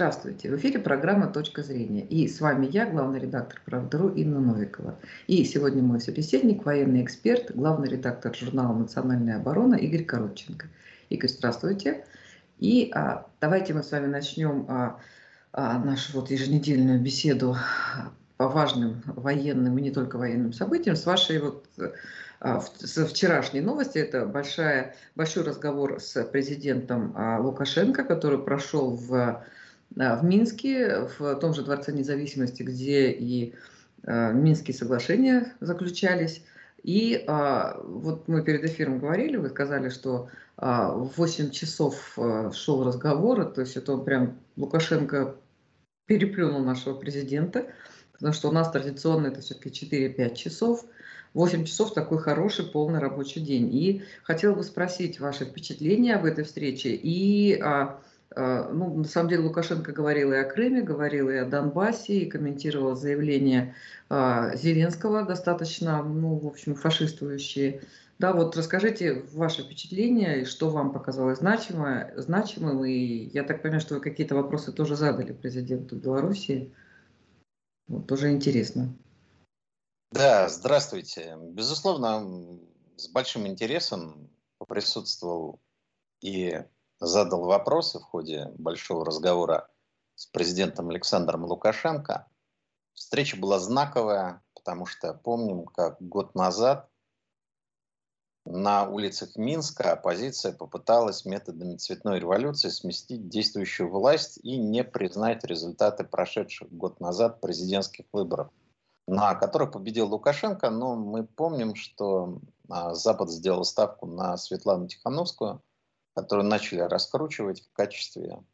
Здравствуйте, в эфире программа «Точка зрения». И с вами я, главный редактор «Правда.ру» Инна Новикова. И сегодня мой собеседник, военный эксперт, главный редактор журнала «Национальная оборона» Игорь Коротченко. Игорь, здравствуйте. И а, давайте мы с вами начнем а, а, нашу вот еженедельную беседу по важным военным и не только военным событиям с вашей вот а, с вчерашней новости. Это большая, большой разговор с президентом а, Лукашенко, который прошел в в Минске, в том же Дворце независимости, где и э, Минские соглашения заключались. И а, вот мы перед эфиром говорили, вы сказали, что а, в 8 часов а, шел разговор, то есть это он прям Лукашенко переплюнул нашего президента, потому что у нас традиционно это все-таки 4-5 часов. 8 часов такой хороший полный рабочий день. И хотела бы спросить ваши впечатления об этой встрече и а, Э, ну, на самом деле Лукашенко говорил и о Крыме, говорил и о Донбассе, и комментировал заявления э, Зеленского, достаточно, ну, в общем, фашистующие. Да, вот расскажите ваши впечатления, что вам показалось значимым, значимым, и я так понимаю, что вы какие-то вопросы тоже задали президенту Беларуси. Вот, тоже интересно. Да, здравствуйте. Безусловно, с большим интересом присутствовал и задал вопросы в ходе большого разговора с президентом Александром Лукашенко. Встреча была знаковая, потому что помним, как год назад на улицах Минска оппозиция попыталась методами цветной революции сместить действующую власть и не признать результаты прошедших год назад президентских выборов, на которых победил Лукашенко. Но мы помним, что а, Запад сделал ставку на Светлану Тихановскую – которую начали раскручивать в качестве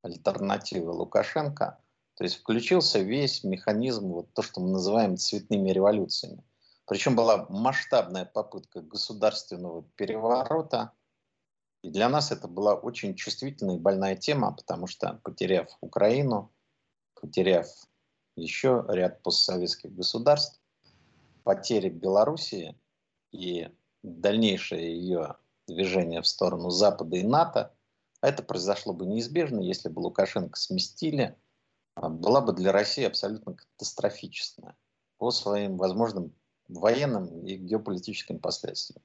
альтернативы Лукашенко. То есть включился весь механизм, вот то, что мы называем цветными революциями. Причем была масштабная попытка государственного переворота. И для нас это была очень чувствительная и больная тема, потому что потеряв Украину, потеряв еще ряд постсоветских государств, потеря Белоруссии и дальнейшее ее движение в сторону Запада и НАТО, а это произошло бы неизбежно, если бы Лукашенко сместили, а, была бы для России абсолютно катастрофическая по своим возможным военным и геополитическим последствиям.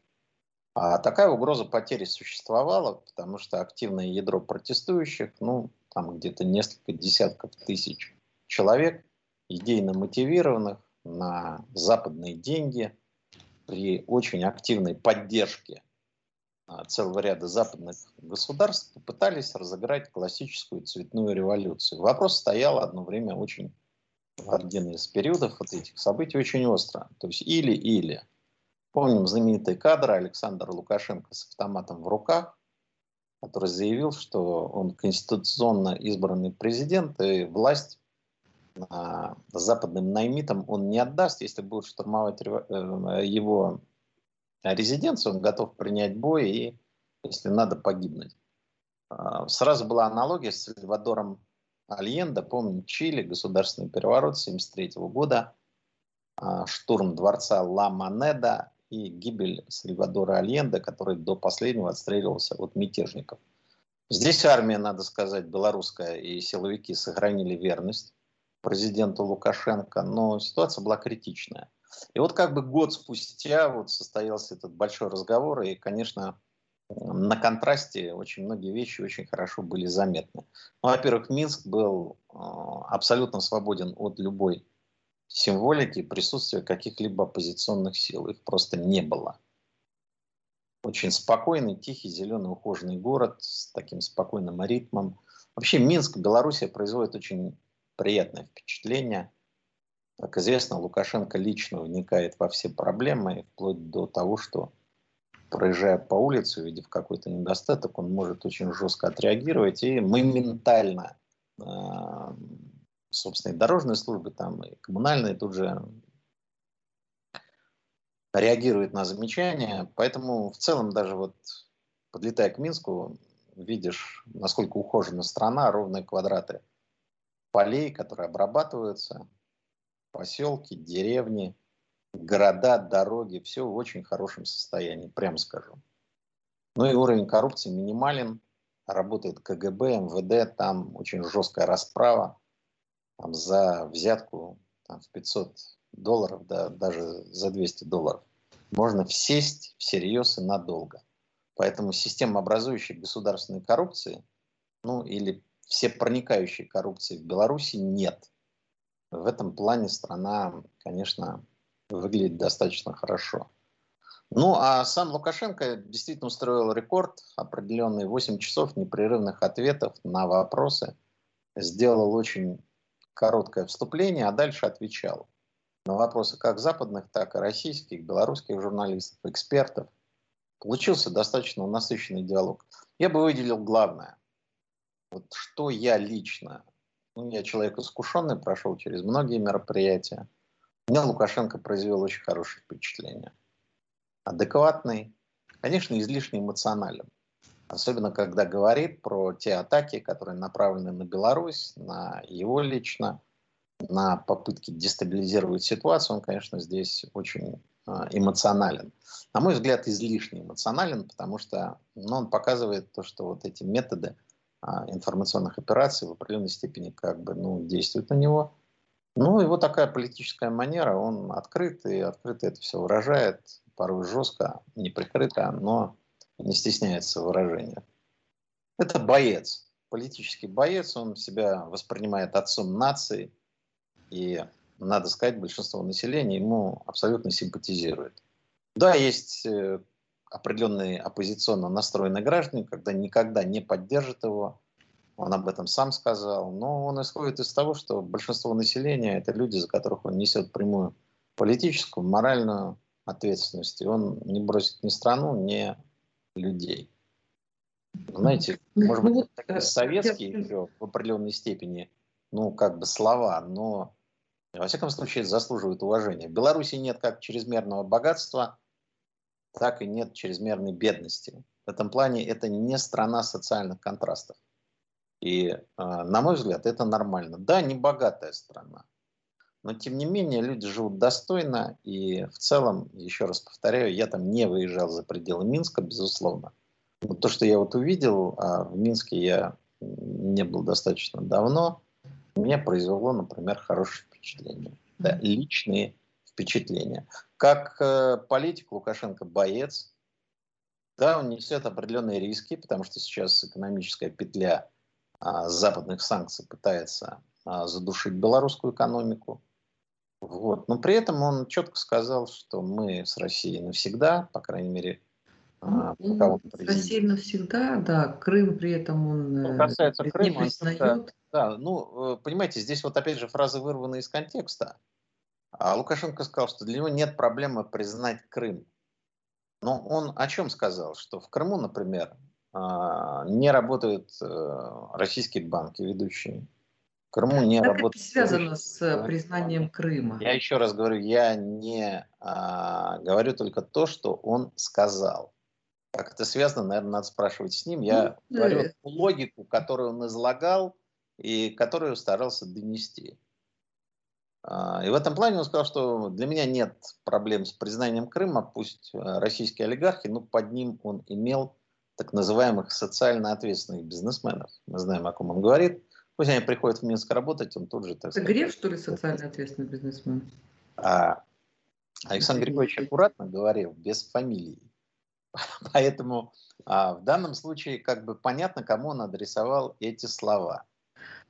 А такая угроза потери существовала, потому что активное ядро протестующих, ну, там где-то несколько десятков тысяч человек, идейно мотивированных на западные деньги, при очень активной поддержке целого ряда западных государств попытались разыграть классическую цветную революцию. Вопрос стоял одно время очень в один из периодов вот этих событий очень остро. То есть или-или. Помним знаменитый кадр Александра Лукашенко с автоматом в руках, который заявил, что он конституционно избранный президент, и власть а, западным наймитам он не отдаст, если будут штурмовать э, его резиденцию, он готов принять бой и, если надо, погибнуть. А, сразу была аналогия с Сальвадором Альенда, помню, Чили, государственный переворот 1973 года, а, штурм дворца Ла Манеда и гибель Сальвадора Альенда, который до последнего отстреливался от мятежников. Здесь армия, надо сказать, белорусская и силовики сохранили верность президенту Лукашенко, но ситуация была критичная. И вот как бы год спустя вот состоялся этот большой разговор, и, конечно, на контрасте очень многие вещи очень хорошо были заметны. Ну, во-первых, Минск был э, абсолютно свободен от любой символики присутствия каких-либо оппозиционных сил. Их просто не было. Очень спокойный, тихий, зеленый, ухоженный город с таким спокойным ритмом. Вообще Минск, Белоруссия производит очень приятное впечатление – как известно, Лукашенко лично вникает во все проблемы, вплоть до того, что проезжая по улице, увидев какой-то недостаток, он может очень жестко отреагировать и моментально, э, собственно, дорожные службы, там, и коммунальные тут же реагируют на замечания. Поэтому в целом даже вот подлетая к Минску, видишь, насколько ухожена страна, ровные квадраты полей, которые обрабатываются, поселки, деревни, города, дороги, все в очень хорошем состоянии, прямо скажу. Ну и уровень коррупции минимален, работает КГБ, МВД, там очень жесткая расправа там, за взятку там, в 500 долларов, да, даже за 200 долларов. Можно всесть всерьез и надолго. Поэтому система образующей государственной коррупции, ну или все проникающей коррупции в Беларуси нет. В этом плане страна, конечно, выглядит достаточно хорошо. Ну, а сам Лукашенко действительно устроил рекорд, определенные 8 часов непрерывных ответов на вопросы. Сделал очень короткое вступление, а дальше отвечал на вопросы как западных, так и российских, белорусских журналистов, экспертов. Получился достаточно насыщенный диалог. Я бы выделил главное. Вот что я лично, ну, я человек искушенный, прошел через многие мероприятия. Меня Лукашенко произвел очень хорошее впечатление адекватный, конечно, излишне эмоционален. Особенно, когда говорит про те атаки, которые направлены на Беларусь, на его лично, на попытки дестабилизировать ситуацию, он, конечно, здесь очень а, эмоционален. На мой взгляд, излишне эмоционален, потому что ну, он показывает то, что вот эти методы информационных операций в определенной степени как бы ну, действуют на него. Ну, его такая политическая манера, он открыт и открыто это все выражает порой жестко, неприкрыто, но не стесняется выражения. Это боец, политический боец, он себя воспринимает отцом нации, и, надо сказать, большинство населения ему абсолютно симпатизирует. Да, есть э, определенные оппозиционно настроенные граждане, когда никогда не поддержат его, он об этом сам сказал, но он исходит из того, что большинство населения это люди, за которых он несет прямую политическую, моральную ответственности. Он не бросит ни страну, ни людей. Знаете, ну, может быть, ну, это советские еще в определенной степени, ну, как бы слова, но, во всяком случае, заслуживают уважения. В Беларуси нет как чрезмерного богатства, так и нет чрезмерной бедности. В этом плане это не страна социальных контрастов. И, а, на мой взгляд, это нормально. Да, не богатая страна, но, тем не менее, люди живут достойно. И в целом, еще раз повторяю, я там не выезжал за пределы Минска, безусловно. Но то, что я вот увидел, а в Минске я не был достаточно давно, меня произвело, например, хорошее впечатление. Да, личные впечатления. Как э, политик Лукашенко боец, да, он несет определенные риски, потому что сейчас экономическая петля а, западных санкций пытается а, задушить белорусскую экономику. Вот. Но при этом он четко сказал, что мы с Россией навсегда, по крайней мере, а, ну, пока он С Россией навсегда, да. Крым при этом он ну, касается не Крыма, признает. Да, да, ну, э, понимаете, здесь вот опять же фразы вырваны из контекста. А Лукашенко сказал, что для него нет проблемы признать Крым. Но он о чем сказал? Что в Крыму, например, а, не работают э, российские банки ведущие, в Крыму не как работает. Это связано с э, признанием Крыма? Я еще раз говорю, я не а, говорю только то, что он сказал. Как это связано, наверное, надо спрашивать с ним. Я ну, говорю да. логику, которую он излагал и которую старался донести. А, и в этом плане он сказал, что для меня нет проблем с признанием Крыма, пусть э, российские олигархи, но под ним он имел так называемых социально ответственных бизнесменов. Мы знаем, о ком он говорит. Пусть они приходят в Минск работать, он тут же... Так Это Греф, что ли, социально ответственный бизнесмен? А, Александр Григорьевич аккуратно говорил, без фамилии. Поэтому а, в данном случае как бы понятно, кому он адресовал эти слова.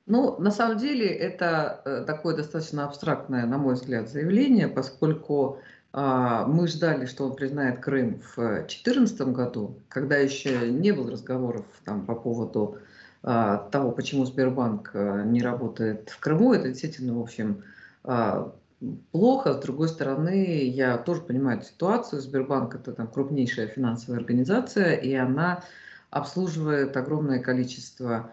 Ну, на самом деле это э, такое достаточно абстрактное, на мой взгляд, заявление, поскольку а, мы ждали, что он признает Крым в 2014 году, когда еще не было разговоров там, по поводу а, того, почему Сбербанк а, не работает в Крыму, это действительно, в общем, а, плохо. С другой стороны, я тоже понимаю ситуацию. Сбербанк – это там крупнейшая финансовая организация, и она обслуживает огромное количество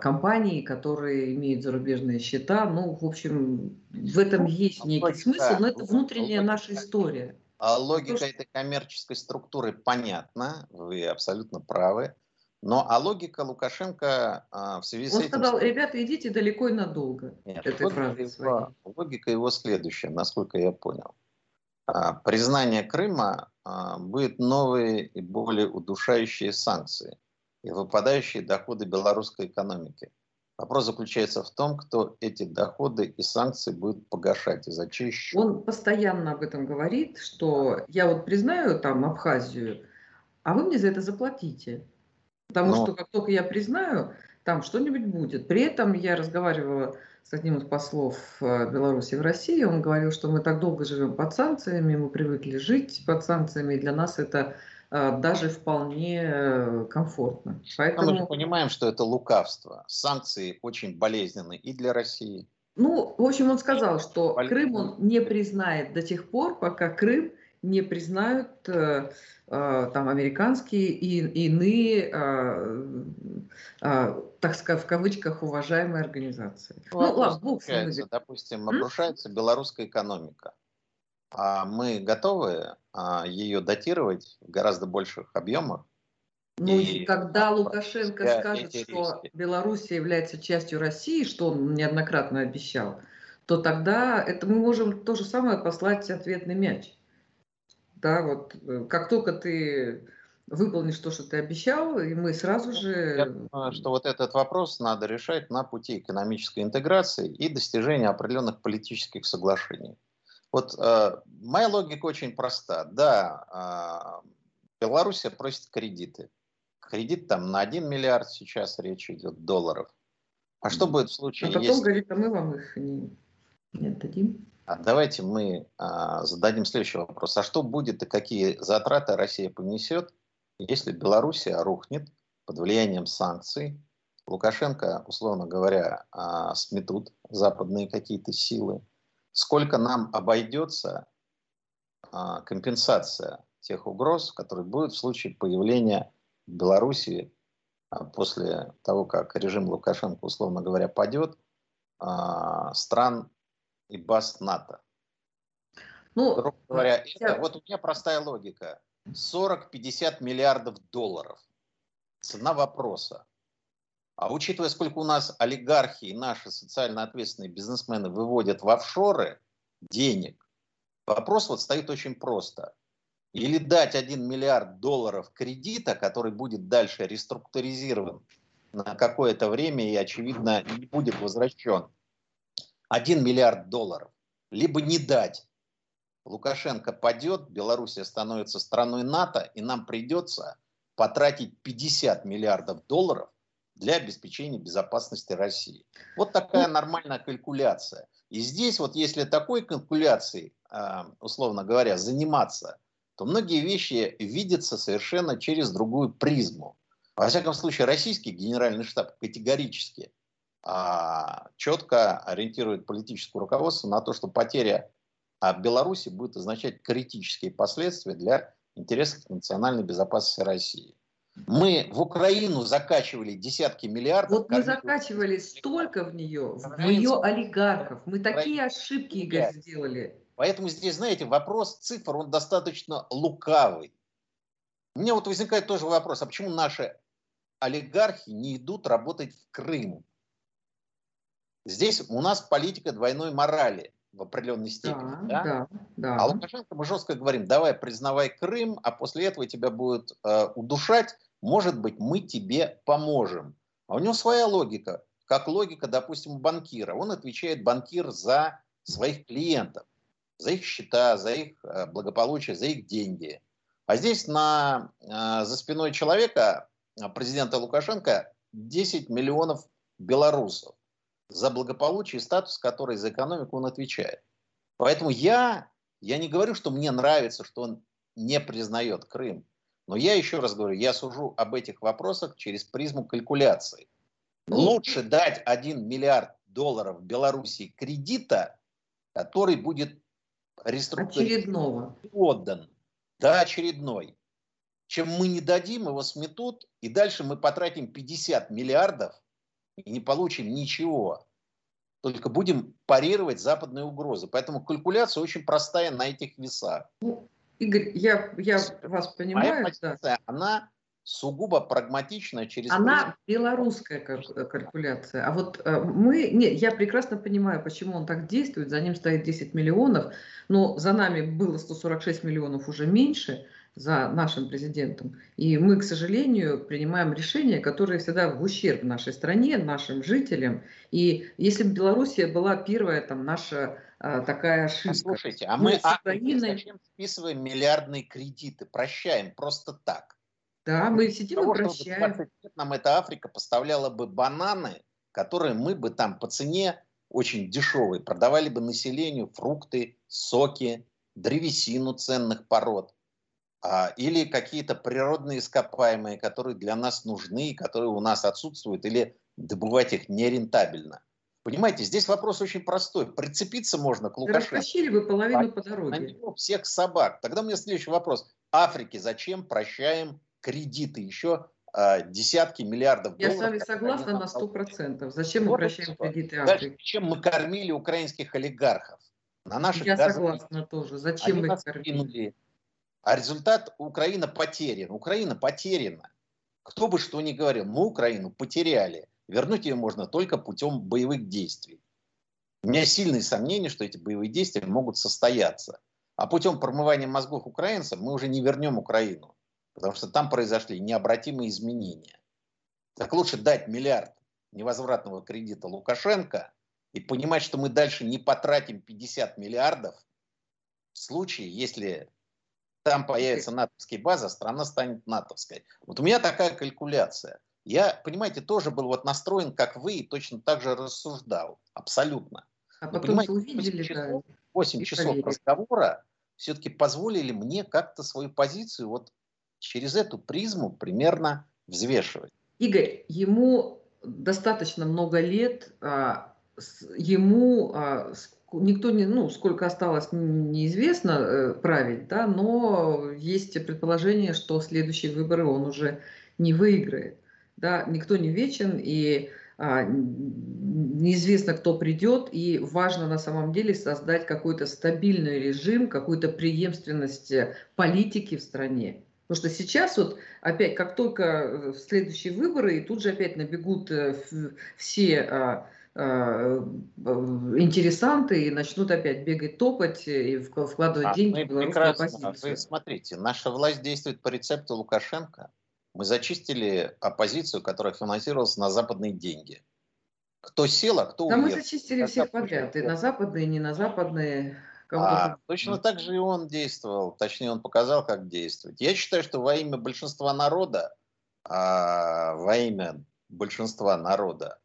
компаний, которые имеют зарубежные счета. Ну, в общем, в этом ну, есть некий смысл, но это внутренняя наша история. А логика этой коммерческой структуры понятна, вы абсолютно правы. Но а логика Лукашенко а, в связи Он с этим... Он сказал, ребята, идите далеко и надолго. Нет, этой логика, его, логика его следующая, насколько я понял. А, признание Крыма а, будет новые и более удушающие санкции. И выпадающие доходы белорусской экономики. Вопрос заключается в том, кто эти доходы и санкции будет погашать и за чей счет. Он постоянно об этом говорит, что я вот признаю там Абхазию, а вы мне за это заплатите. Потому Но... что как только я признаю, там что-нибудь будет. При этом я разговаривала с одним из послов э, Беларуси в России, он говорил, что мы так долго живем под санкциями, мы привыкли жить под санкциями, и для нас это даже вполне комфортно. Поэтому... мы же понимаем, что это лукавство. Санкции очень болезненны и для России. Ну, в общем, он сказал, что Крым он не признает до тех пор, пока Крым не признают э, э, там американские и иные, э, э, так сказать, в кавычках, уважаемые организации. Ну, ну ладно, бог Допустим, обрушается М? белорусская экономика. А мы готовы а, ее датировать в гораздо больших объемах? Ну, и когда Лукашенко скажет, что Белоруссия является частью России, что он неоднократно обещал, то тогда это мы можем то же самое послать ответный мяч да, вот э, как только ты выполнишь то, что ты обещал, и мы сразу же... Я думаю, что вот этот вопрос надо решать на пути экономической интеграции и достижения определенных политических соглашений. Вот э, моя логика очень проста. Да, э, Белоруссия просит кредиты. Кредит там на 1 миллиард сейчас речь идет долларов. А что будет в случае, а потом если... говорит, а мы вам их не, не отдадим? А давайте мы а, зададим следующий вопрос. А что будет и какие затраты Россия понесет, если Белоруссия рухнет под влиянием санкций? Лукашенко, условно говоря, а, сметут западные какие-то силы. Сколько нам обойдется а, компенсация тех угроз, которые будут в случае появления в Белоруссии а, после того, как режим Лукашенко, условно говоря, падет, а, стран и БАС НАТО. Ну, Грубо говоря, я... это, вот у меня простая логика. 40-50 миллиардов долларов. Цена вопроса. А учитывая, сколько у нас олигархи и наши социально ответственные бизнесмены выводят в офшоры денег, вопрос вот стоит очень просто. Или дать 1 миллиард долларов кредита, который будет дальше реструктуризирован на какое-то время и, очевидно, не будет возвращен 1 миллиард долларов, либо не дать. Лукашенко падет, Белоруссия становится страной НАТО, и нам придется потратить 50 миллиардов долларов для обеспечения безопасности России. Вот такая нормальная калькуляция. И здесь вот если такой калькуляцией, а, условно говоря, заниматься, то многие вещи видятся совершенно через другую призму. Во всяком случае, российский генеральный штаб категорически а, четко ориентирует политическое руководство на то, что потеря а, Беларуси будет означать критические последствия для интересов национальной безопасности России. Мы в Украину закачивали десятки миллиардов. Вот мы закачивали столько в нее, в ее олигархов. Мы такие ошибки, Игорь, сделали. Поэтому здесь, знаете, вопрос цифр, он достаточно лукавый. У меня вот возникает тоже вопрос, а почему наши олигархи не идут работать в Крым? Здесь у нас политика двойной морали в определенной степени. Да, да? Да, да. А Лукашенко мы жестко говорим, давай признавай Крым, а после этого тебя будут э, удушать, может быть, мы тебе поможем. А у него своя логика, как логика, допустим, банкира. Он отвечает банкир за своих клиентов, за их счета, за их э, благополучие, за их деньги. А здесь на, э, за спиной человека, э, президента Лукашенко, 10 миллионов белорусов за благополучие и статус, который за экономику он отвечает. Поэтому я, я не говорю, что мне нравится, что он не признает Крым. Но я еще раз говорю, я сужу об этих вопросах через призму калькуляции. Ну, Лучше дать 1 миллиард долларов Белоруссии кредита, который будет реструктурирован, отдан, да, очередной, чем мы не дадим, его сметут, и дальше мы потратим 50 миллиардов и не получим ничего. Только будем парировать западные угрозы. Поэтому калькуляция очень простая на этих весах. Ну, Игорь, я, я вас понимаю. Моя позиция, да. она сугубо прагматичная через... Она белорусская калькуляция. А вот э, мы... Нет, я прекрасно понимаю, почему он так действует. За ним стоит 10 миллионов, но за нами было 146 миллионов уже меньше. За нашим президентом. И мы, к сожалению, принимаем решения, которые всегда в ущерб нашей стране, нашим жителям. И если бы Белоруссия была первая там наша а, такая ошибка. Послушайте, а мы, мы а, Украиной... зачем списываем миллиардные кредиты, прощаем просто так? Да, мы сидим и прощаем. 20 лет нам эта Африка поставляла бы бананы, которые мы бы там по цене очень дешевой продавали бы населению фрукты, соки, древесину ценных пород или какие-то природные ископаемые, которые для нас нужны, которые у нас отсутствуют, или добывать их нерентабельно. Понимаете, здесь вопрос очень простой. Прицепиться можно к Лукашенко. Растащили вы половину по дороге. На него всех собак. Тогда у меня следующий вопрос. Африке зачем прощаем кредиты? Еще э, десятки миллиардов долларов. Я с вами согласна на сто процентов. Зачем мы прощаем кредиты Африке? Зачем мы кормили украинских олигархов? На наших Я согласна тоже. Зачем мы их кормили? А результат Украина потерян. Украина потеряна. Кто бы что ни говорил, мы Украину потеряли. Вернуть ее можно только путем боевых действий. У меня сильные сомнения, что эти боевые действия могут состояться. А путем промывания мозгов украинцам мы уже не вернем Украину, потому что там произошли необратимые изменения. Так лучше дать миллиард невозвратного кредита Лукашенко и понимать, что мы дальше не потратим 50 миллиардов в случае, если там появится натовская база, страна станет натовской. Вот у меня такая калькуляция. Я, понимаете, тоже был вот настроен, как вы, и точно так же рассуждал. Абсолютно. А потом Но, увидели, 8 часов, 8 часов разговора все-таки позволили мне как-то свою позицию вот через эту призму примерно взвешивать. Игорь, ему достаточно много лет, а, ему а, никто не, ну, сколько осталось, неизвестно э, править, да, но есть предположение, что следующие выборы он уже не выиграет да, никто не вечен, и а, неизвестно, кто придет, и важно на самом деле создать какой-то стабильный режим, какую-то преемственность э, политики в стране. Потому что сейчас вот опять, как только э, следующие выборы, и тут же опять набегут все а, интересанты и начнут опять бегать, топать и вкладывать а, деньги в белорусскую оппозицию. Вы смотрите, наша власть действует по рецепту Лукашенко. Мы зачистили оппозицию, которая финансировалась на западные деньги. Кто сел, а кто Да мы зачистили всех подряд, и на западные, и не на западные. А, точно так же и он действовал, точнее он показал, как действовать. Я считаю, что во имя большинства народа, а, во имя большинства народа,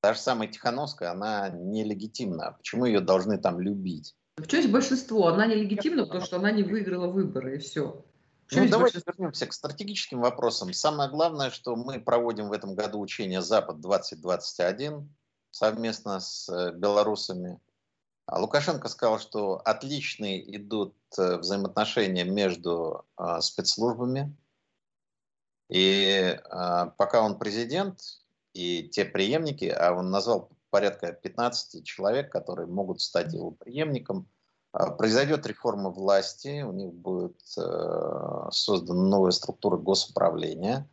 та же самая Тихановская, она нелегитимна. Почему ее должны там любить? В чем есть большинство? Она нелегитимна, потому что она не выиграла выборы, и все. Ну, давайте вернемся к стратегическим вопросам. Самое главное, что мы проводим в этом году учение «Запад-2021» совместно с э, белорусами. А Лукашенко сказал, что отличные идут э, взаимоотношения между э, спецслужбами. И пока он президент, и те преемники, а он назвал порядка 15 человек, которые могут стать его преемником – а, произойдет реформа власти, у них будет э, создана новая структура госуправления,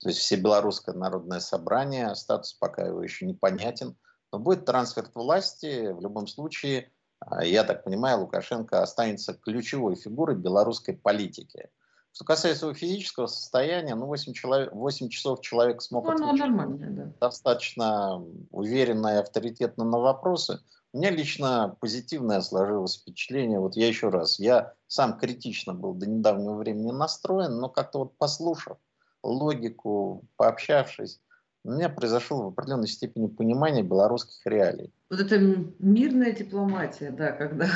то есть все белорусское народное собрание, статус пока его еще непонятен, но будет трансфер власти, в любом случае, э, я так понимаю, Лукашенко останется ключевой фигурой белорусской политики. Что касается его физического состояния, ну 8, человек, 8 часов человек смог ну, отвечать да. достаточно уверенно и авторитетно на вопросы. У меня лично позитивное сложилось впечатление. Вот я еще раз, я сам критично был до недавнего времени настроен, но как-то вот послушав логику, пообщавшись, у меня произошло в определенной степени понимание белорусских реалий. Вот это мирная дипломатия, да, когда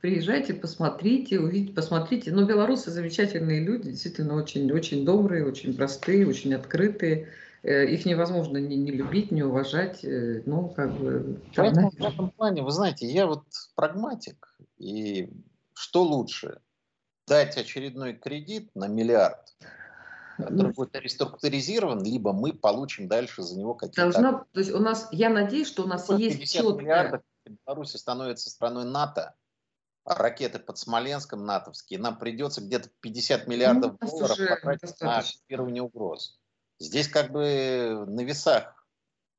приезжайте, посмотрите, увидите, посмотрите. Но белорусы замечательные люди, действительно очень, очень добрые, очень простые, очень открытые. Э, их невозможно не, не любить, не уважать. Э, ну, как бы... Поэтому в этом плане, вы знаете, я вот прагматик. И что лучше? Дать очередной кредит на миллиард, который ну, будет реструктуризирован, либо мы получим дальше за него какие-то... Должна, то есть у нас, я надеюсь, что у нас есть миллиардов Беларусь становится страной НАТО, а ракеты под Смоленском натовские, нам придется где-то 50 миллиардов ну, долларов потратить на фиксирование угроз. Здесь как бы на весах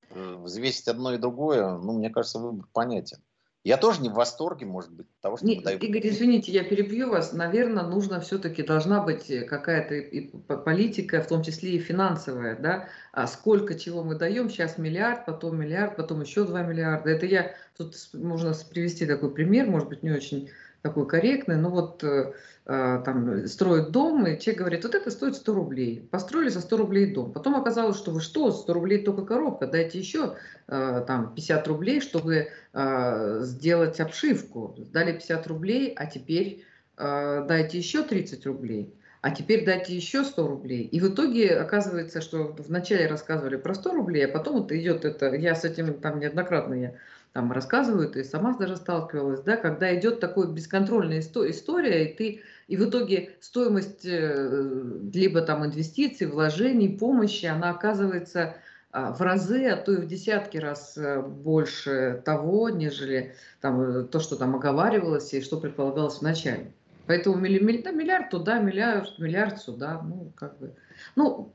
э, взвесить одно и другое, ну, мне кажется, выбор понятен. Я тоже не в восторге, может быть, того, что не, дают... Игорь, извините, я перебью вас. Наверное, нужно все-таки, должна быть э, какая-то политика, в том числе и финансовая, да, а сколько чего мы даем, сейчас миллиард, потом миллиард, потом еще два миллиарда. Это я, тут можно привести такой пример, может быть, не очень такой корректный, но вот э, э, там строят дом, и человек говорит, вот это стоит 100 рублей. Построили за 100 рублей дом. Потом оказалось, что вы что, 100 рублей только коробка, дайте еще э, там 50 рублей, чтобы э, сделать обшивку. Дали 50 рублей, а теперь дайте еще 30 рублей. А теперь дайте еще 100 рублей. И в итоге оказывается, что вначале рассказывали про 100 рублей, а потом вот идет это, я с этим там неоднократно я там рассказывают, и сама даже сталкивалась, да, когда идет такой бесконтрольная история, и ты, и в итоге стоимость э, либо там инвестиций, вложений, помощи, она оказывается а, в разы, а то и в десятки раз э, больше того, нежели там, э, то, что там оговаривалось и что предполагалось вначале. Поэтому миллиард туда, миллиард, миллиард сюда, ну, как бы, ну...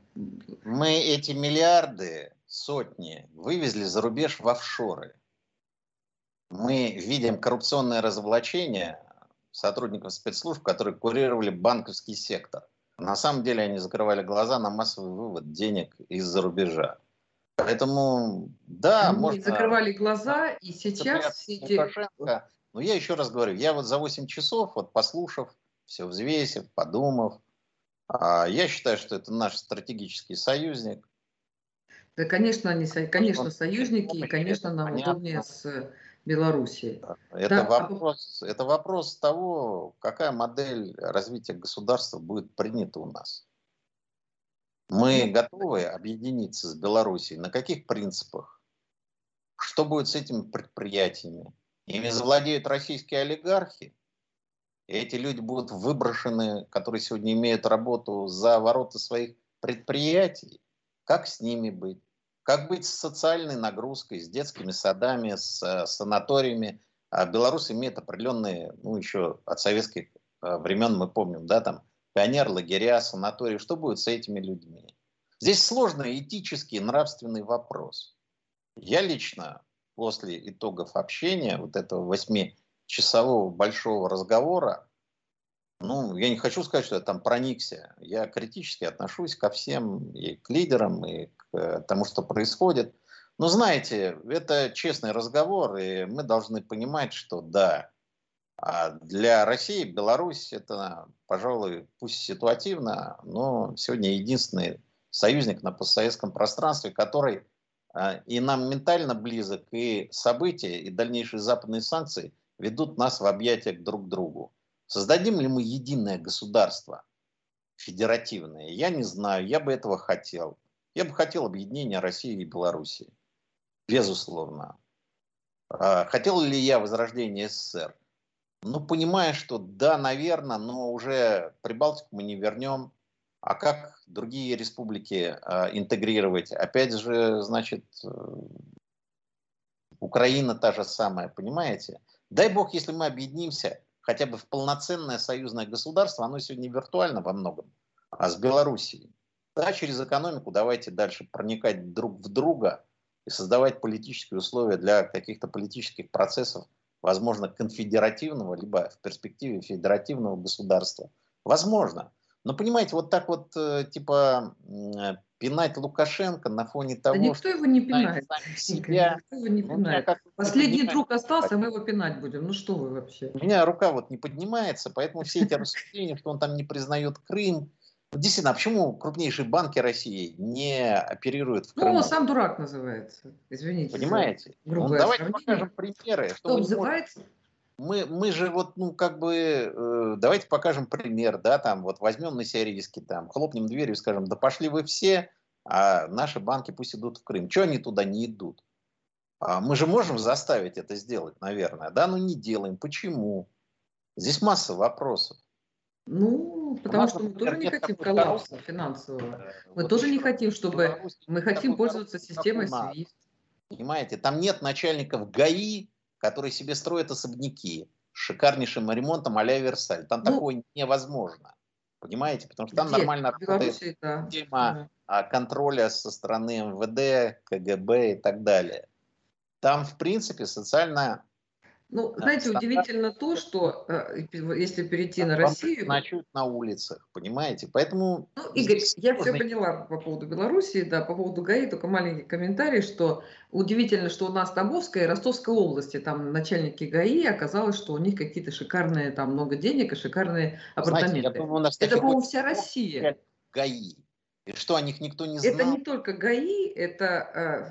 Мы эти миллиарды, сотни, вывезли за рубеж в офшоры мы видим коррупционное разоблачение сотрудников спецслужб, которые курировали банковский сектор. На самом деле они закрывали глаза на массовый вывод денег из-за рубежа. Поэтому, да, они можно... закрывали глаза, и сейчас все эти... Лукашенко. Но я еще раз говорю, я вот за 8 часов, вот послушав, все взвесив, подумав, а, я считаю, что это наш стратегический союзник. Да, конечно, они, конечно, союзники, и, конечно, нам удобнее с Беларуси. Это, да. А вопрос, это вопрос того, какая модель развития государства будет принята у нас. Мы ну, готовы объединиться с Белоруссией. На каких принципах? Что будет с этими предприятиями? Ими завладеют российские олигархи. И эти люди будут выброшены, которые сегодня имеют работу за ворота своих предприятий. Как с ними быть? Как быть с социальной нагрузкой, с детскими садами, с э, санаториями? А Беларусь имеет определенные, ну, еще от советских э, времен мы помним, да, там, пионер-лагеря, санатории. Что будет с этими людьми? Здесь сложный этический, нравственный вопрос. Я лично после итогов общения, вот этого восьмичасового большого разговора, ну, я не хочу сказать, что я там проникся. Я критически отношусь ко всем, и к лидерам, и к тому, что происходит. Но знаете, это честный разговор, и мы должны понимать, что да, а для России Беларусь это, пожалуй, пусть ситуативно, но сегодня единственный союзник на постсоветском пространстве, который а, и нам ментально близок, и события, и дальнейшие западные санкции ведут нас в объятия друг к другу. Создадим ли мы единое государство, федеративное? Я не знаю, я бы этого хотел. Я бы хотел объединения России и Белоруссии. Безусловно. А, хотел ли я возрождения СССР? Ну, понимая, что да, наверное, но уже Прибалтику мы не вернем. А как другие республики э, интегрировать? Опять же, значит, э, Украина та же самая, понимаете? Дай бог, если мы объединимся, хотя бы в полноценное союзное государство, оно сегодня виртуально во многом, а с Белоруссией. Да, через экономику давайте дальше проникать друг в друга и создавать политические условия для каких-то политических процессов, возможно, конфедеративного, либо в перспективе федеративного государства. Возможно. Но понимаете, вот так вот, э, типа, э, пинать Лукашенко на фоне того, да никто что... его не пинает. Себя, никто его не пинает. Ну, Последний друг остался, мы его пинать будем. Ну что вы вообще? У меня рука вот не поднимается, поэтому все эти рассуждения, что он там не признает Крым, Действительно, а почему крупнейшие банки России не оперируют в Крыму? Ну, он сам дурак называется, извините. Понимаете? Ну, давайте сравнение. покажем примеры. Что, что называется? Мы, мы же вот, ну, как бы, э, давайте покажем пример, да, там, вот возьмем на себя риски, там, хлопнем дверью и скажем, да пошли вы все, а наши банки пусть идут в Крым. Чего они туда не идут? А мы же можем заставить это сделать, наверное, да, но не делаем. Почему? Здесь масса вопросов. Ну, потому что мы тоже не хотим коллапса финансового. Мы тоже не хотим, чтобы... Мы хотим пользоваться системой SWIFT. Понимаете, там нет начальников ГАИ, которые себе строят особняки с шикарнейшим ремонтом а-ля Версаль. Там ну, такое невозможно. Понимаете? Потому что там где? нормально работает система да. А, контроля со стороны МВД, КГБ и так далее. Там, в принципе, социально Ну, знаете, удивительно то, что э, если перейти на Россию... Ночуют на улицах, понимаете? Поэтому... Ну, Игорь, я все поняла по поводу Беларуси, да, по поводу ГАИ, только маленький комментарий, что удивительно, что у нас Тамбовская и Ростовская области, там начальники ГАИ, оказалось, что у них какие-то шикарные, там много денег и шикарные апартаменты. Знаете, я думаю, у нас Это, по-моему, вся Россия. ГАИ. И что о них никто не знал? Это не только ГАИ, это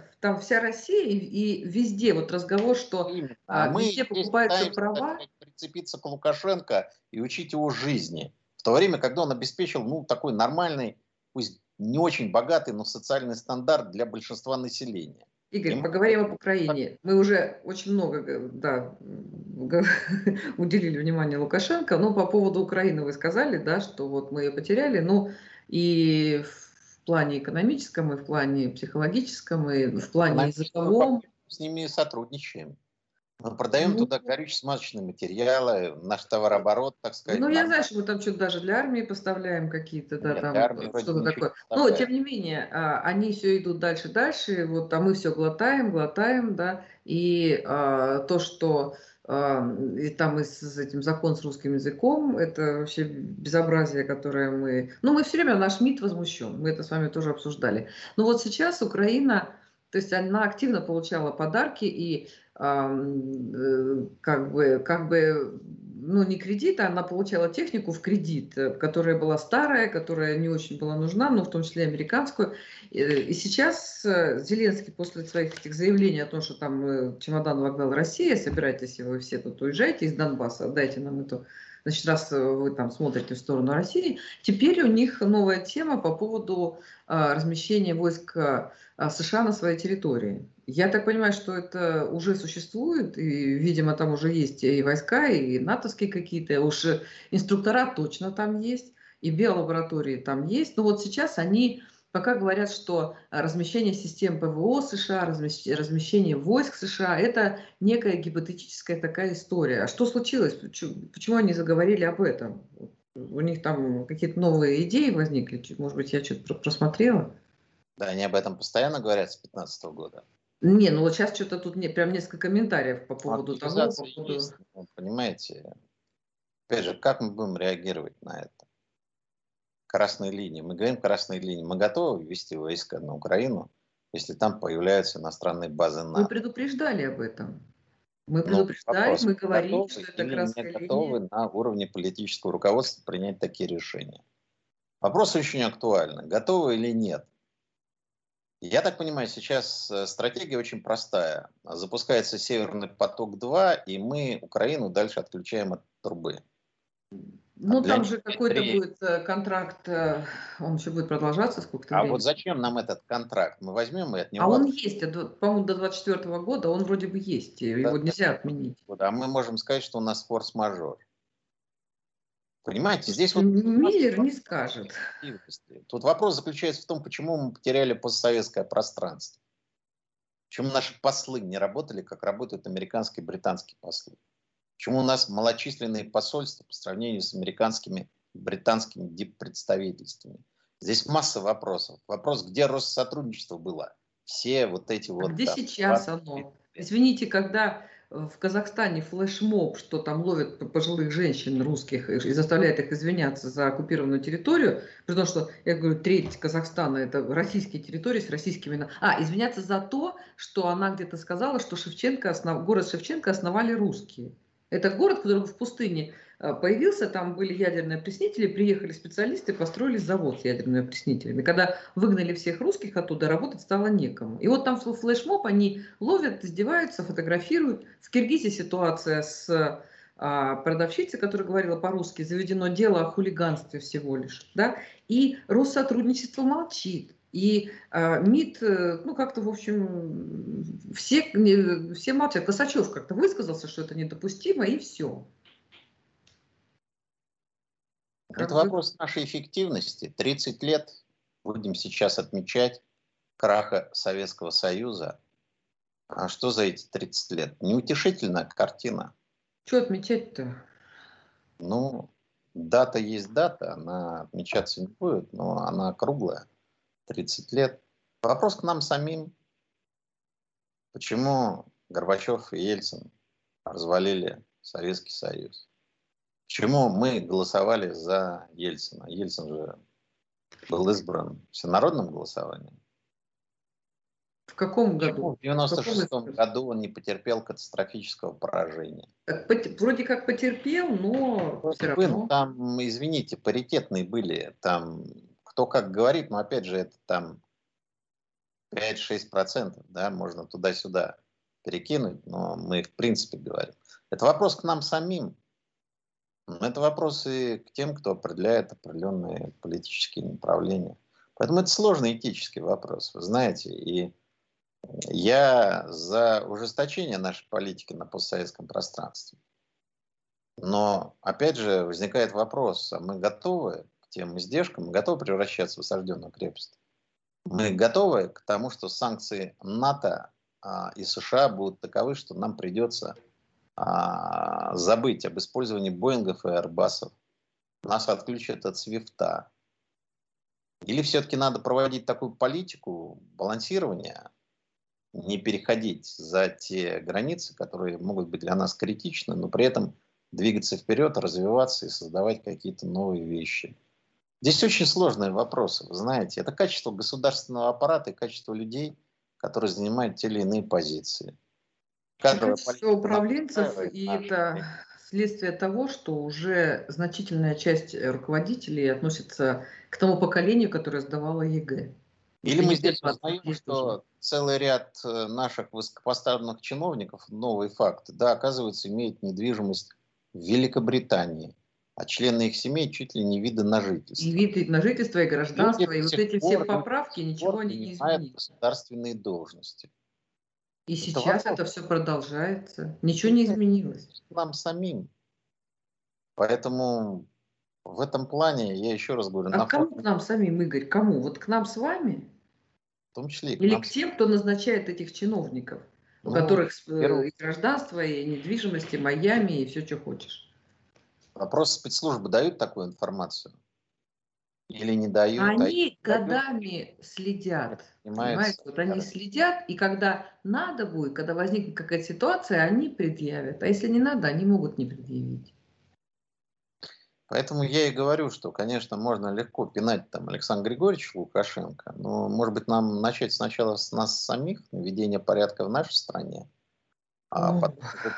э, там вся Россия и, и везде вот разговор, что э, Мы везде покупаются права. Прицепиться к Лукашенко и учить его жизни. В то время, когда он обеспечил ну, такой нормальный, пусть не очень богатый, но социальный стандарт для большинства населения. Игорь, Ему... поговорим об Украине. Мы уже очень много да, уделили внимание Лукашенко, но по поводу Украины вы сказали, да, что вот мы ее потеряли. Ну, и в плане экономическом, и в плане психологическом, и в плане языковом. С ними сотрудничаем. Мы продаем ну, туда горюче-смазочные материалы, наш товарооборот, так сказать. Ну, я знаю, что мы там что-то даже для армии поставляем какие-то, да, Нет, там что-то такое. Но, тем не менее, а, они все идут дальше, дальше, вот, а мы все глотаем, глотаем, да, и а, то, что и там и с этим закон с русским языком, это вообще безобразие, которое мы... Ну, мы все время, наш МИД возмущен, мы это с вами тоже обсуждали. Но вот сейчас Украина, то есть она активно получала подарки и э, как бы, как бы ну, не кредит, а она получала технику в кредит, э, которая была старая, которая не очень была нужна, но в том числе американскую. И сейчас э, Зеленский после своих этих заявлений о том, что там э, чемодан вогнал Россия, собирайтесь вы все тут уезжайте из Донбасса, отдайте нам эту значит, раз вы там смотрите в сторону России, теперь у них новая тема по поводу а, размещения войск США на своей территории. Я так понимаю, что это уже существует, и, видимо, там уже есть и войска, и натовские какие-то, уж инструктора точно там есть, и биолаборатории там есть. Но вот сейчас они пока говорят, что размещение систем ПВО США, размещение войск США – это некая гипотетическая такая история. А что случилось? Почему они заговорили об этом? У них там какие-то новые идеи возникли? Может быть, я что-то просмотрела? Да, они об этом постоянно говорят с 2015 года. Не, ну вот сейчас что-то тут не, прям несколько комментариев по поводу того. По поводу... Есть, ну, понимаете, опять же, как мы будем реагировать на это? Красные линии. Мы говорим красные линии. Мы готовы ввести войска на Украину, если там появляются иностранные базы НАТО. Мы предупреждали об этом. Мы ну, предупреждали, ну, мы говорили, что это красная линия. готовы на уровне политического руководства принять такие решения. Вопрос очень актуальный. Готовы или нет? Я так понимаю, сейчас э, стратегия очень простая. Запускается Северный поток-2, и мы Украину дальше отключаем от трубы. Ну, а там же какой-то будет э, контракт, э, он еще будет продолжаться сколько-то А времени. вот зачем нам этот контракт? Мы возьмем и от него... А он есть, по-моему, до 24 года он вроде бы есть, его да, нельзя отменить. А мы можем сказать, что у нас форс-мажор. Понимаете, здесь вот... Миллер не скажет. Тут вопрос заключается в том, почему мы потеряли постсоветское пространство. Почему наши послы не работали, как работают американские и британские послы. Почему у нас малочисленные посольства по сравнению с американскими и британскими представительствами. Здесь масса вопросов. Вопрос, где Россотрудничество было? Все вот эти а вот... Где там, сейчас оно? Извините, когда в Казахстане флешмоб, что там ловят пожилых женщин русских и заставляют их извиняться за оккупированную территорию, потому что, я говорю, треть Казахстана – это российские территории с российскими… А, извиняться за то, что она где-то сказала, что Шевченко основ... город Шевченко основали русские. Это город, который в пустыне появился, там были ядерные опреснители, приехали специалисты, построили завод с ядерными опреснителями. Когда выгнали всех русских оттуда, работать стало некому. И вот там флешмоб, они ловят, издеваются, фотографируют. В Киргизии ситуация с а, продавщицей, которая говорила по-русски, заведено дело о хулиганстве всего лишь. Да? И Россотрудничество молчит. И э, МИД, ну как-то, в общем, все, все молчат. Косачев как-то высказался, что это недопустимо, и все. Это вопрос нашей эффективности. 30 лет будем сейчас отмечать краха Советского Союза. А что за эти 30 лет? Неутешительная картина. Что отмечать-то? Ну, дата есть дата, она отмечаться не будет, но она круглая. 30 лет. Вопрос к нам самим. Почему Горбачев и Ельцин развалили Советский Союз. Почему мы голосовали за Ельцина? Ельцин же был избран всенародным голосованием. В каком году? В 96 году он не потерпел катастрофического поражения. Так, вроде как потерпел, но все равно. Там, извините, паритетные были. Там кто как говорит, но опять же это там 5-6%, да, можно туда-сюда перекинуть, но мы в принципе говорим. Это вопрос к нам самим. Это вопросы к тем, кто определяет определенные политические направления. Поэтому это сложный этический вопрос, вы знаете. И я за ужесточение нашей политики на постсоветском пространстве. Но, опять же, возникает вопрос, а мы готовы к тем издержкам, мы готовы превращаться в осажденную крепость? Мы готовы к тому, что санкции НАТО а, и США будут таковы, что нам придется а, забыть об использовании Боингов и Airbusов. Нас отключат от Свифта. Или все-таки надо проводить такую политику балансирования, не переходить за те границы, которые могут быть для нас критичны, но при этом двигаться вперед, развиваться и создавать какие-то новые вещи. Здесь очень сложные вопросы, вы знаете. Это качество государственного аппарата и качество людей, которые занимают те или иные позиции. Качество управленцев, и это следствие того, что уже значительная часть руководителей относится к тому поколению, которое сдавало ЕГЭ. Или мы здесь познаем, что целый ряд э, наших высокопоставленных чиновников, новый факт, да, оказывается, имеют недвижимость в Великобритании, а члены их семей чуть ли не виды на жительство. И виды на жительство, и гражданство, Люди и вот эти все поправки, ничего не изменили. государственные должности. И сейчас это все продолжается. Ничего не изменилось. Нам самим. Поэтому в этом плане, я еще раз говорю... А кому фоне... к нам самим, Игорь? Кому? Вот к нам с вами? В том числе Или нам... к тем, кто назначает этих чиновников, ну, у которых первый... и гражданство, и недвижимость, и Майами, и все, что хочешь. Вопрос спецслужбы дают такую информацию? Или не дают? Они а годами следят. Понимаете? Вот они следят, и когда надо будет, когда возникнет какая-то ситуация, они предъявят. А если не надо, они могут не предъявить. Поэтому я и говорю, что, конечно, можно легко пинать там Александра Григорьевича Лукашенко, но, может быть, нам начать сначала с нас самих, наведения порядка в нашей стране, а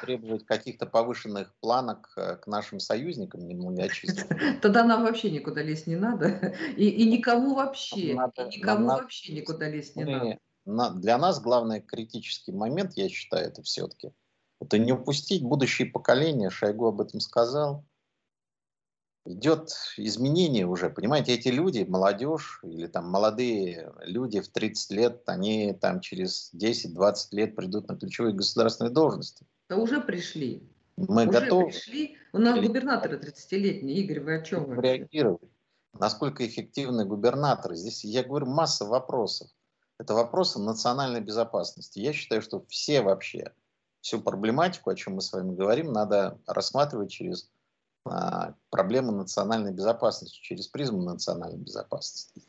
требовать каких-то повышенных планок э, к нашим союзникам немногочисленным. Тогда нам вообще никуда лезть не надо. И, и никому вообще, надо, и никому надо, вообще никуда лезть не надо. Для нас главный критический момент, я считаю, это все-таки, это не упустить будущее поколение, Шойгу об этом сказал, идет изменение уже, понимаете, эти люди, молодежь или там молодые люди в 30 лет, они там через 10-20 лет придут на ключевые государственные должности. Да уже пришли. Мы уже готовы. пришли. У нас губернаторы 30-летние. Игорь, вы о чем? Реагировать. Насколько эффективны губернаторы? Здесь, я говорю, масса вопросов. Это вопросы национальной безопасности. Я считаю, что все вообще, всю проблематику, о чем мы с вами говорим, надо рассматривать через а, проблему национальной безопасности, через призму национальной безопасности.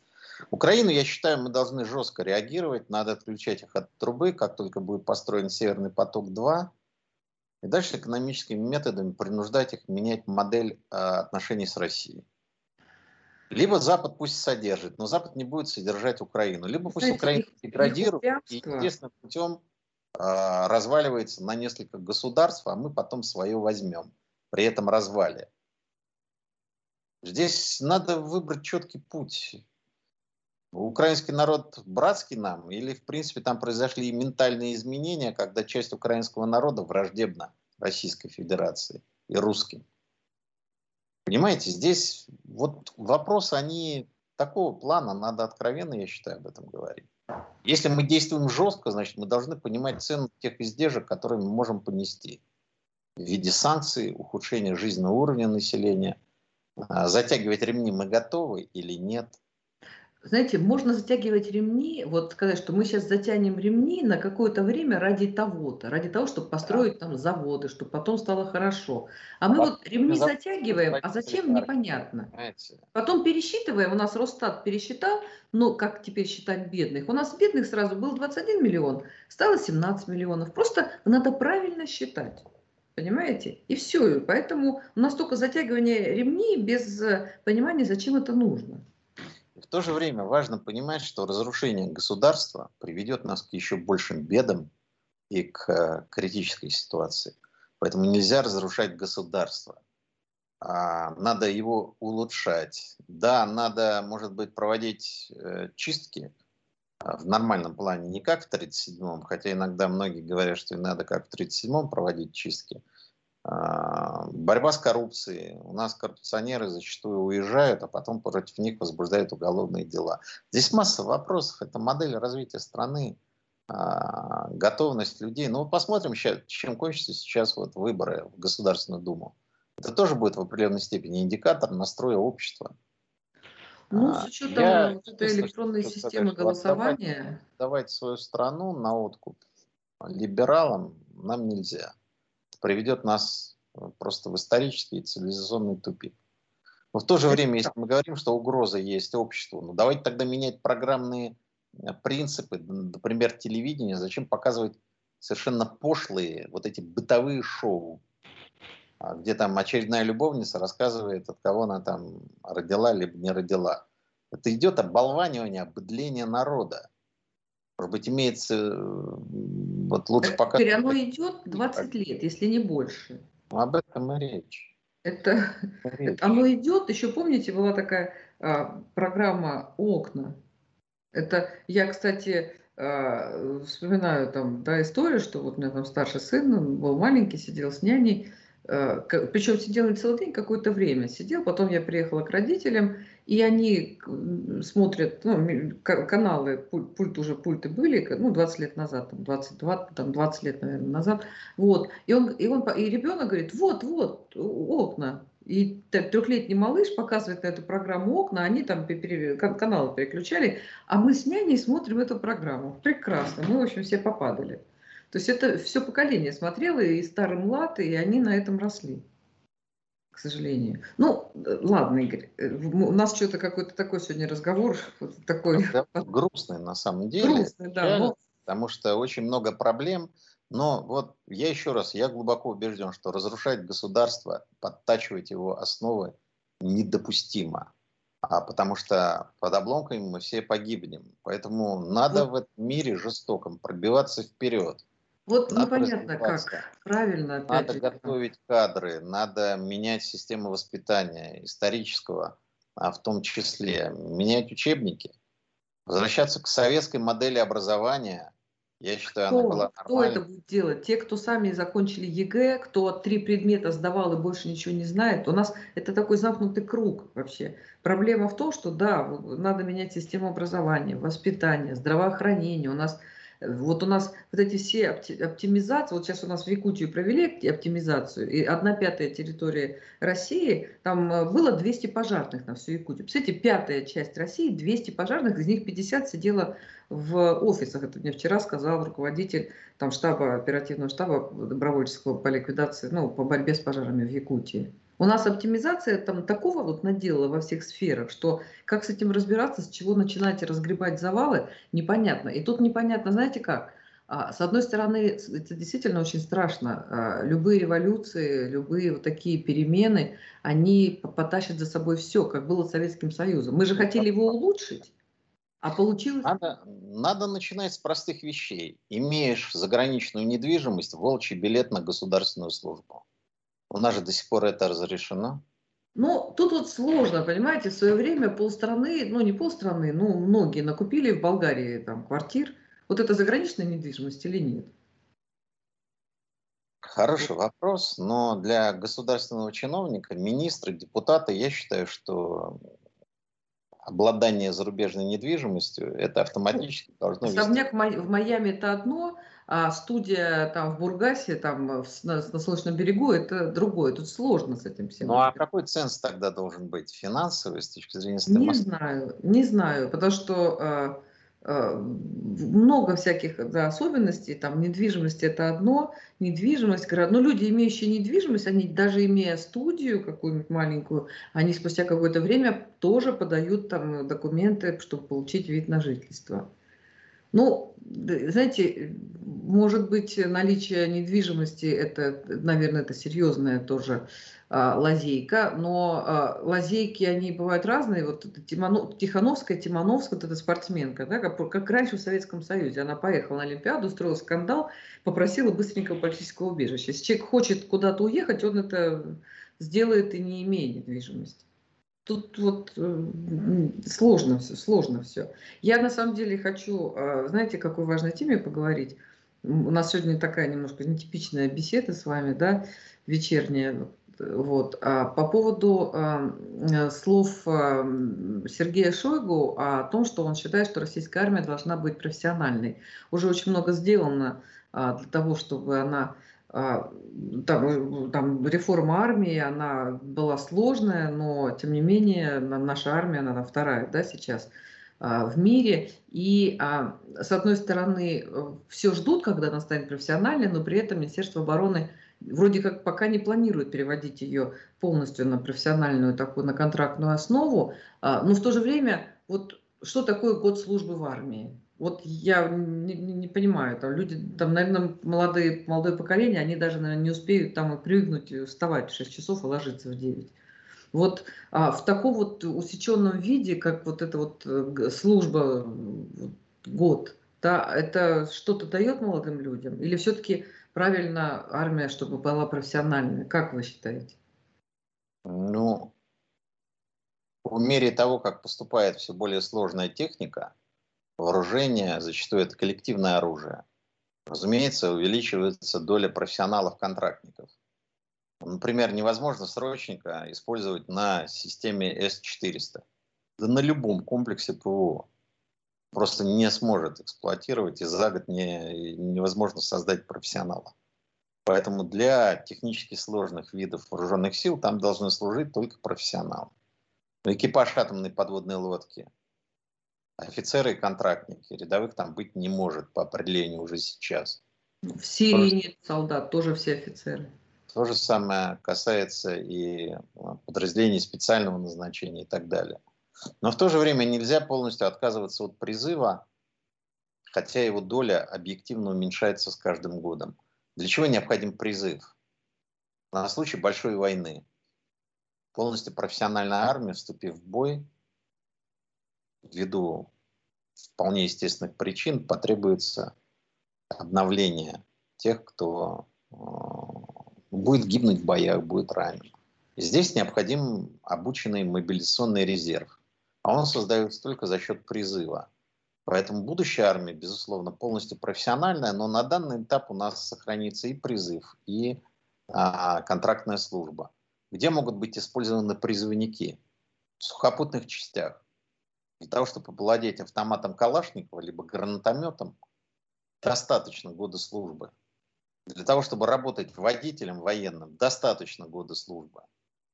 Украину, я считаю, мы должны жестко реагировать, надо отключать их от трубы, как только будет построен Северный поток-2, и дальше экономическими методами принуждать их менять модель э, отношений с Россией. Либо Запад пусть содержит, но Запад не будет содержать Украину. Либо пусть Знаете, Украина деградирует и естественным путем э, разваливается на несколько государств, а мы потом свое возьмем при этом развале. Здесь надо выбрать четкий путь. Украинский народ братский нам, или, в принципе, там произошли ментальные изменения, когда часть украинского народа враждебна Российской Федерации и русским. Понимаете, здесь вот вопросы, они такого плана, надо откровенно, я считаю, об этом говорить. Если мы действуем жестко, значит, мы должны понимать цену тех издержек, которые мы можем понести в виде санкций, ухудшения жизненного уровня населения. А, затягивать ремни мы готовы или нет? Знаете, можно затягивать ремни, вот сказать, что мы сейчас затянем ремни на какое-то время ради того-то, ради того, чтобы построить там заводы, чтобы потом стало хорошо. А мы вот ремни затягиваем, а зачем, непонятно. Потом пересчитываем, у нас Росстат пересчитал, ну, как теперь считать бедных? У нас бедных сразу был 21 миллион, стало 17 миллионов. Просто надо правильно считать. Понимаете? И все. Поэтому у нас только затягивание ремней без э, понимания, зачем это нужно. В то же время важно понимать, что разрушение государства приведет нас к еще большим бедам и к э, критической ситуации. Поэтому нельзя разрушать государство. А, надо его улучшать. Да, надо, может быть, проводить э, чистки в нормальном плане, не как в 1937-м, хотя иногда многие говорят, что и надо как в 1937-м проводить чистки. А, борьба с коррупцией. У нас коррупционеры зачастую уезжают, а потом против них возбуждают уголовные дела. Здесь масса вопросов. Это модель развития страны, а, готовность людей. Ну, посмотрим, чем кончатся сейчас вот выборы в Государственную Думу. Это тоже будет в определенной степени индикатор настроя общества. Ну, с учетом Я, вот этой электронной системы сказать, голосования... Давать, давать свою страну на откуп. Либералам нам нельзя. Приведет нас э, просто в исторический и цивилизационный тупик. Но в то же время, если мы говорим, что угроза есть обществу, ну давайте тогда менять программные э, принципы, например, телевидение, зачем показывать совершенно пошлые вот эти бытовые шоу, а, где там очередная любовница рассказывает, от кого она там родила либо не родила. Это идет оболванивание, обыдление народа. Может быть, имеется, э, вот лучше пока... Теперь оно идет 20 лет, если не больше. Ну, об этом и речь. Это, речь. это оно идет, еще помните, была такая а, программа «Окна». Это я, кстати, а, вспоминаю там, да, историю, что вот у меня там старший сын, он был маленький, сидел с няней, а, причем сидел не целый день, какое-то время сидел, потом я приехала к родителям, и они смотрят ну, каналы, пульт уже пульты были, ну, 20 лет назад, там, 22, там, 20 лет, наверное, назад, вот, и, он, и, он, и ребенок говорит, вот, вот, окна, и трехлетний малыш показывает на эту программу окна, они там каналы переключали, а мы с няней смотрим эту программу. Прекрасно, мы, в общем, все попадали. То есть это все поколение смотрело, и старый млад, и они на этом росли к сожалению. Ну, ладно, Игорь, э, у нас что-то какой-то такой сегодня разговор. Такой... Да, грустный на самом деле. Грустный, да. Но... Потому что очень много проблем. Но вот я еще раз, я глубоко убежден, что разрушать государство, подтачивать его основы недопустимо. А потому что под обломками мы все погибнем. Поэтому надо вот. в этом мире жестоком пробиваться вперед. Вот надо непонятно как, правильно. Опять надо готовить кадры, надо менять систему воспитания, исторического, а в том числе менять учебники, возвращаться к советской модели образования. Я считаю, кто, она была Кто это будет делать? Те, кто сами закончили ЕГЭ, кто три предмета сдавал и больше ничего не знает. У нас это такой замкнутый круг вообще. Проблема в том, что да, надо менять систему образования, воспитания, здравоохранения. У нас вот у нас вот эти все оптимизации, вот сейчас у нас в Якутию провели оптимизацию, и одна пятая территории России, там э, было 200 пожарных на всю Якутию. Представляете, пятая часть России, 200 пожарных, из них 50 сидело в офисах. Это мне вчера сказал руководитель там, штаба, оперативного штаба добровольческого по ликвидации, ну, по борьбе с пожарами в Якутии. У нас оптимизация там такого вот надела во всех сферах, что как с этим разбираться, с чего начинать разгребать завалы, непонятно. И тут непонятно, знаете как? А, с одной стороны, это действительно очень страшно. А, любые революции, любые вот такие перемены, они потащат за собой все, как было с Советским Союзом. Мы же хотели его улучшить, а получилось... Надо, надо начинать с простых вещей. Имеешь заграничную недвижимость, волчий билет на государственную службу. У нас же до сих пор это разрешено. Ну, тут вот сложно, понимаете, в свое время полстраны, ну не полстраны, но многие накупили в Болгарии там квартир. Вот это заграничная недвижимость или нет? Хороший вопрос, но для государственного чиновника, министра, депутата, я считаю, что обладание зарубежной недвижимостью, это автоматически должно Особняк вести. в Майами это одно, а студия там в Бургасе, там в, на, на Солнечном берегу, это другое. Тут сложно с этим всем. Ну а какой ценз тогда должен быть? Финансовый с точки зрения? Не знаю, не знаю, потому что э, э, много всяких да, особенностей, там недвижимость это одно, недвижимость, но ну, люди, имеющие недвижимость, они даже имея студию какую-нибудь маленькую, они спустя какое-то время тоже подают там документы, чтобы получить вид на жительство. Ну, знаете, может быть, наличие недвижимости, это, наверное, это серьезная тоже а, лазейка, но а, лазейки, они бывают разные. Вот Тиманов, Тихановская, Тимановская, вот эта спортсменка, да, как, как раньше в Советском Союзе, она поехала на Олимпиаду, устроила скандал, попросила быстренького политического убежища. Если человек хочет куда-то уехать, он это сделает и не имея недвижимости. Тут вот э, сложно все, сложно все. Я на самом деле хочу, э, знаете, какой важной теме поговорить. У нас сегодня такая немножко нетипичная беседа с вами, да, вечерняя. Вот. А по поводу э, слов Сергея Шойгу о том, что он считает, что российская армия должна быть профессиональной. Уже очень много сделано для того, чтобы она а, там, там реформа армии, она была сложная, но тем не менее наша армия, она вторая да, сейчас а, в мире. И а, с одной стороны, все ждут, когда она станет профессиональной, но при этом Министерство обороны вроде как пока не планирует переводить ее полностью на профессиональную такую, на контрактную основу. Но в то же время, вот что такое год службы в армии? Вот я не, не, понимаю, там люди, там, наверное, молодые, молодое поколение, они даже, наверное, не успеют там привыкнуть вставать в 6 часов и ложиться в 9. Вот а, в таком вот усеченном виде, как вот эта вот э, служба год, да, это что-то дает молодым людям? Или все-таки правильно армия, чтобы была профессиональная? Как вы считаете? Ну, в мере того, как поступает все более сложная техника, вооружение, зачастую это коллективное оружие. Разумеется, увеличивается доля профессионалов-контрактников. Например, невозможно срочника использовать на системе С-400. Да на любом комплексе ПВО. Просто не сможет эксплуатировать, и за год не, невозможно создать профессионала. Поэтому для технически сложных видов вооруженных сил там должны служить только профессионалы. Экипаж атомной подводной лодки – офицеры и контрактники. Рядовых там быть не может по определению уже сейчас. В Сирии Просто... нет солдат, тоже все офицеры. То же самое касается и а, подразделений специального назначения и так далее. Но в то же время нельзя полностью отказываться от призыва, хотя его доля объективно уменьшается с каждым годом. Для чего необходим призыв? На случай большой войны. Полностью профессиональная армия, вступив в бой, ввиду вполне естественных причин потребуется обновление тех, кто э, будет гибнуть в боях, будет ранен. Здесь необходим обученный мобилизационный резерв. А он создается только за счет призыва. Поэтому будущая армия, безусловно, полностью профессиональная, но на данный этап у нас сохранится и призыв, и а, контрактная служба. Где могут быть использованы призывники? В сухопутных частях. Для того, чтобы владеть автоматом Калашникова, либо гранатометом, достаточно года службы. Для того, чтобы работать водителем военным, достаточно года службы.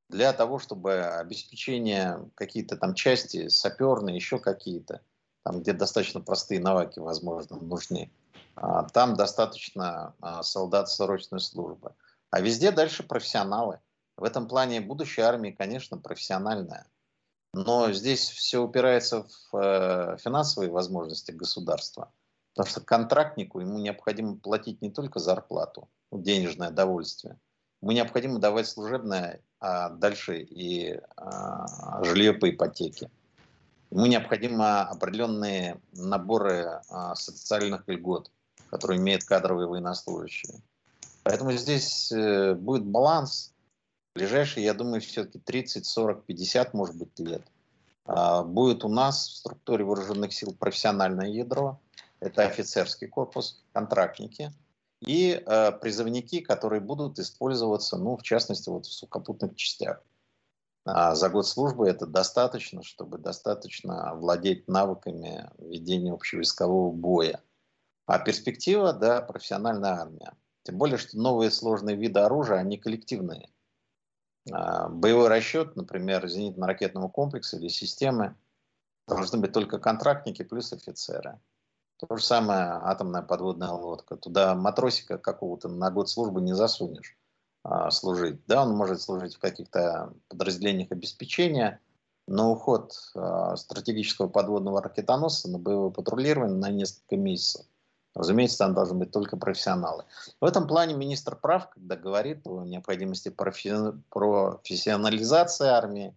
Для того, чтобы обеспечение какие-то там части, саперные, еще какие-то, там, где достаточно простые навыки, возможно, нужны, а, там достаточно а, солдат срочной службы. А везде дальше профессионалы. В этом плане будущая армия, конечно, профессиональная. Но здесь все упирается в э, финансовые возможности государства. Потому что контрактнику ему необходимо платить не только зарплату, денежное довольствие. Ему необходимо давать служебное, а дальше и а, жилье по ипотеке. Ему необходимо определенные наборы а, социальных льгот, которые имеют кадровые военнослужащие. Поэтому здесь э, будет баланс ближайшие, я думаю, все-таки 30, 40, 50, может быть, лет а, будет у нас в структуре вооруженных сил профессиональное ядро, это офицерский корпус, контрактники и э, призывники, которые будут использоваться, ну, в частности, вот в сухопутных частях. А за год службы это достаточно, чтобы достаточно владеть навыками ведения общевойскового боя. А перспектива, да, профессиональная армия. Тем более, что новые сложные виды оружия, они коллективные. А, боевой расчет, например, зенитно-ракетного комплекса или системы, должны быть только контрактники плюс офицеры. То же самое атомная подводная лодка. Туда матросика какого-то на год службы не засунешь а, служить. Да, он может служить в каких-то подразделениях обеспечения, на уход э, стратегического подводного ракетоносца на боевое патрулирование на несколько месяцев. Разумеется, там должны быть только профессионалы. В этом плане министр прав, когда говорит о необходимости профессионализации армии,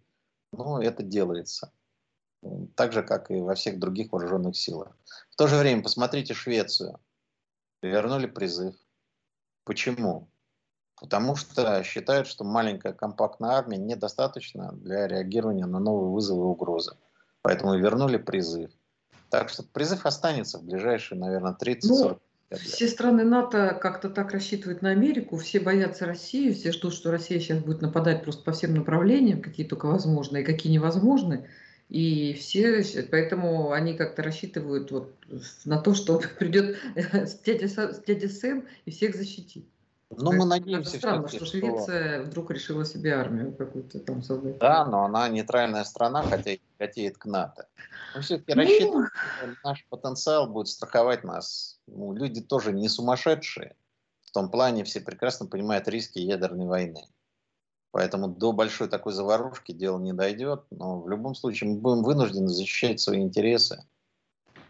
ну, это делается. Так же, как и во всех других вооруженных силах. В то же время, посмотрите Швецию. Вернули призыв. Почему? Потому что считают, что маленькая компактная армия недостаточно для реагирования на новые вызовы и угрозы. Поэтому вернули призыв. Так что призыв останется в ближайшие, наверное, 30-40 ну, все страны НАТО как-то так рассчитывают на Америку, все боятся России, все ждут, что Россия сейчас будет нападать просто по всем направлениям, какие только возможны и какие невозможны. И все, поэтому они как-то рассчитывают вот на то, что придет дядя, дядя Сэм и всех защитит. Ну, мы надеемся, странно, что Швеция что... вдруг решила себе армию какую-то там создать. Да, но она нейтральная страна, хотя и хотеет к НАТО. Мы все-таки ну... рассчитываем, что наш потенциал будет страховать нас. Ну, люди тоже не сумасшедшие. В том плане все прекрасно понимают риски ядерной войны. Поэтому до большой такой заварушки дело не дойдет. Но в любом случае мы будем вынуждены защищать свои интересы.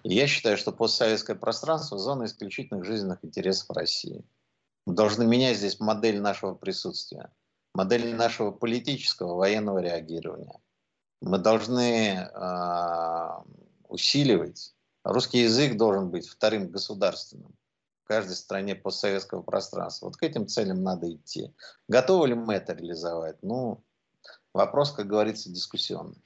И я считаю, что постсоветское пространство – зона исключительных жизненных интересов России. Должны менять здесь модель нашего присутствия, модель нашего политического военного реагирования. Мы должны э, усиливать. Русский язык должен быть вторым государственным в каждой стране постсоветского пространства. Вот к этим целям надо идти. Готовы ли мы это реализовать? Ну, вопрос, как говорится, дискуссионный.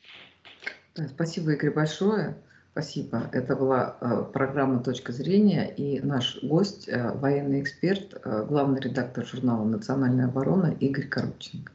Спасибо, Игорь, большое. Спасибо. Это была э, программа «Точка зрения» и наш гость, э, военный эксперт, э, главный редактор журнала «Национальная оборона» Игорь Коробченко.